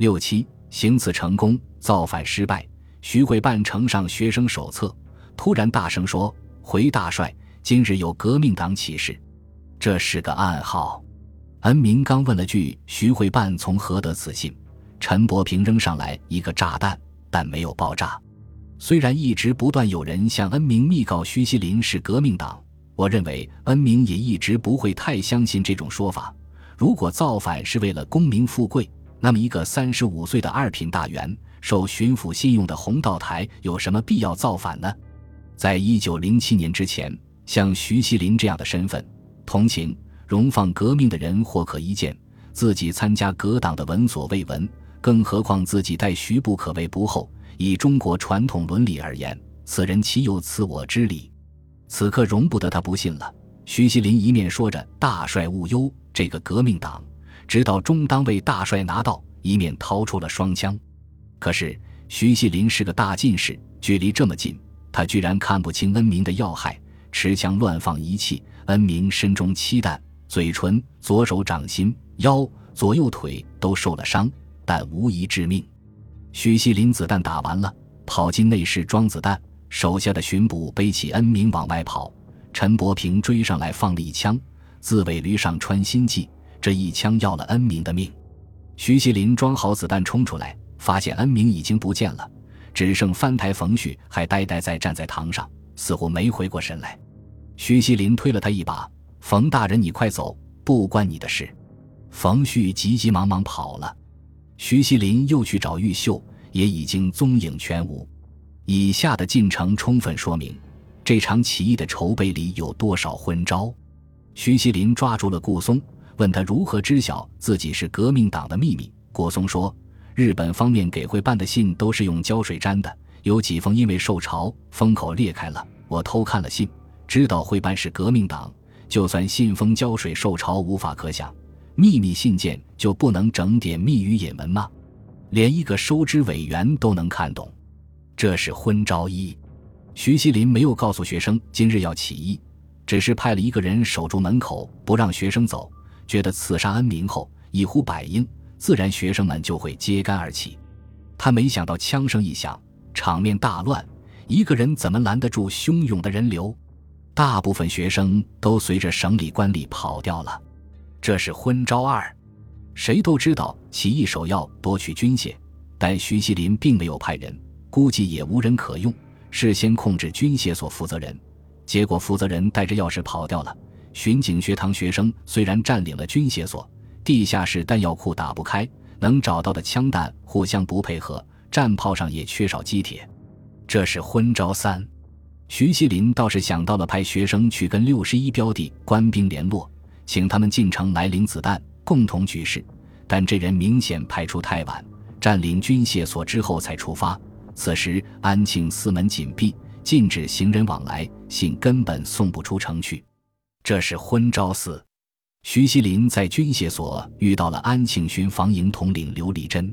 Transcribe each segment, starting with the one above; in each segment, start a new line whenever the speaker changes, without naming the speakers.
六七行刺成功，造反失败。徐汇办呈上学生手册，突然大声说：“回大帅，今日有革命党起事。”这是个暗号。恩明刚问了句：“徐汇办从何得此信？”陈伯平扔上来一个炸弹，但没有爆炸。虽然一直不断有人向恩明密告徐锡林是革命党，我认为恩明也一直不会太相信这种说法。如果造反是为了功名富贵，那么一个三十五岁的二品大员、受巡抚信用的洪道台有什么必要造反呢？在一九零七年之前，像徐锡林这样的身份，同情、荣放革命的人或可一见，自己参加革党的闻所未闻，更何况自己待徐不可谓不厚。以中国传统伦理而言，此人岂有此我之理？此刻容不得他不信了。徐锡林一面说着“大帅勿忧，这个革命党，直到中当为大帅拿到”，一面掏出了双枪。可是徐锡林是个大近视，距离这么近，他居然看不清恩明的要害，持枪乱放一气。恩明身中七弹，嘴唇、左手掌心、腰、左右腿都受了伤，但无一致命。徐锡林子弹打完了，跑进内室装子弹。手下的巡捕背起恩明往外跑，陈伯平追上来放了一枪，自尾驴上穿心计，这一枪要了恩明的命。徐锡林装好子弹冲出来，发现恩明已经不见了，只剩翻台冯旭还呆呆在站在堂上，似乎没回过神来。徐锡林推了他一把：“冯大人，你快走，不关你的事。”冯旭急急忙忙跑了。徐锡林又去找玉秀，也已经踪影全无。以下的进程充分说明，这场起义的筹备里有多少昏招。徐锡林抓住了顾松，问他如何知晓自己是革命党的秘密。郭松说，日本方面给会办的信都是用胶水粘的，有几封因为受潮封口裂开了。我偷看了信，知道会办是革命党。就算信封胶水受潮无法可想。秘密信件就不能整点密语引文吗？连一个收支委员都能看懂，这是昏招一。徐锡林没有告诉学生今日要起义，只是派了一个人守住门口，不让学生走。觉得刺杀恩明后一呼百应，自然学生们就会揭竿而起。他没想到枪声一响，场面大乱，一个人怎么拦得住汹涌的人流？大部分学生都随着省里官吏跑掉了。这是昏招二，谁都知道起义首要夺取军械，但徐锡林并没有派人，估计也无人可用，事先控制军械所负责人，结果负责人带着钥匙跑掉了。巡警学堂学生虽然占领了军械所，地下室弹药库打不开，能找到的枪弹互相不配合，战炮上也缺少机铁。这是昏招三，徐锡林倒是想到了派学生去跟六十一标的官兵联络。请他们进城来领子弹，共同举事。但这人明显派出太晚，占领军械所之后才出发。此时安庆四门紧闭，禁止行人往来，信根本送不出城去。这是昏招四。徐锡林在军械所遇到了安庆巡防营统领刘立珍，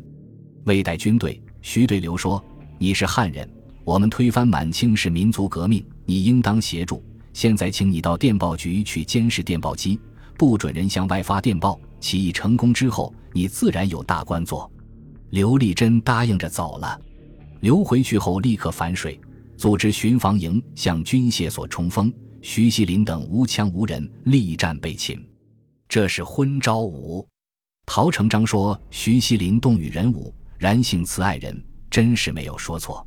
未带军队。徐对刘说：“你是汉人，我们推翻满清是民族革命，你应当协助。现在，请你到电报局去监视电报机。”不准人向外发电报。起义成功之后，你自然有大官做。刘立珍答应着走了。刘回去后立刻反水，组织巡防营向军械所冲锋。徐锡林等无枪无人，力战被擒。这是昏招五。陶成章说：“徐锡林动与人武，然性慈爱人，真是没有说错。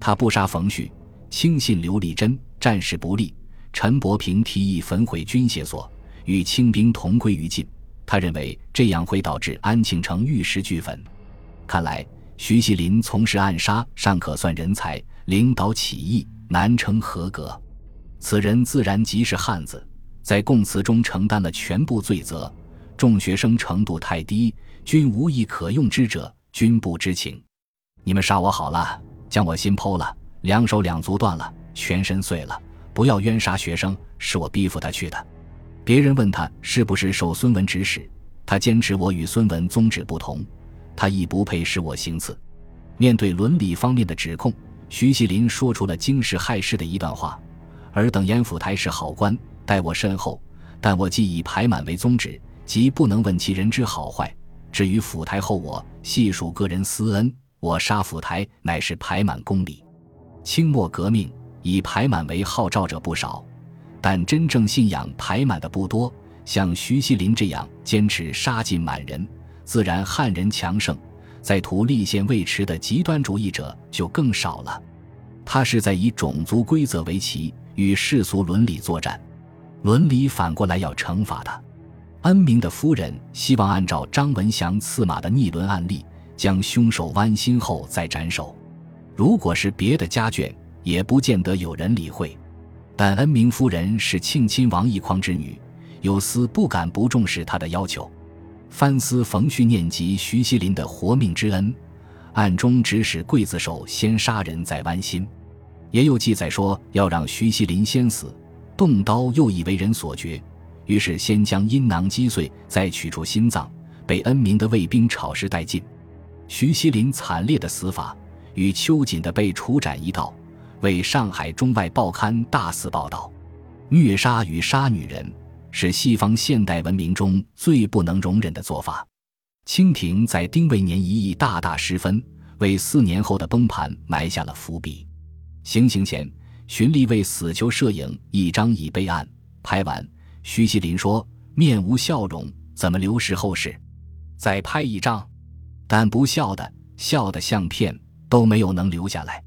他不杀冯旭，轻信刘立珍，战事不利。陈伯平提议焚毁军械所。”与清兵同归于尽，他认为这样会导致安庆城玉石俱焚。看来徐锡林从事暗杀尚可算人才，领导起义难称合格。此人自然即是汉子，在供词中承担了全部罪责。众学生程度太低，均无一可用之者，均不知情。你们杀我好了，将我心剖了，两手两足断了，全身碎了，不要冤杀学生，是我逼迫他去的。别人问他是不是受孙文指使，他坚持我与孙文宗旨不同，他亦不配使我行刺。面对伦理方面的指控，徐锡林说出了惊世骇世的一段话：“尔等严府台是好官，待我甚厚，但我既以排满为宗旨，即不能问其人之好坏。至于府台后，我细数个人私恩，我杀府台乃是排满公理。清末革命以排满为号召者不少，但真正信仰排满的不多。像徐锡麟这样坚持杀尽满人，自然汉人强盛，在图立宪未迟的极端主义者就更少了。他是在以种族规则为旗，与世俗伦理作战，伦理反过来要惩罚他。恩明的夫人希望按照张文祥刺马的逆伦案例，将凶手剜心后再斩首。如果是别的家眷，也不见得有人理会。但恩明夫人是庆亲王奕匡之女，有司不敢不重视她的要求。藩司冯旭念及徐锡麟的活命之恩，暗中指使刽子手先杀人再剜心。也有记载说要让徐锡麟先死，动刀又以为人所绝。于是先将阴囊击碎，再取出心脏，被恩明的卫兵炒食殆尽。徐锡麟惨烈的死法与秋瑾的被处斩一道，为上海中外报刊大肆报道。虐杀与杀女人是西方现代文明中最不能容忍的做法。清廷在丁未年一役大大失分，为四年后的崩盘埋下了伏笔。行刑前，循吏为死囚摄影一张已备案，拍完。徐锡麟说：“面无笑容，怎么留实后事？再拍一张，但不笑的、笑的相片都没有能留下来。”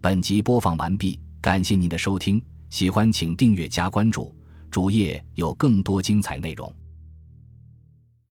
本集播放完毕，感谢您的收听，喜欢请订阅加关注，主页有更多精彩内容。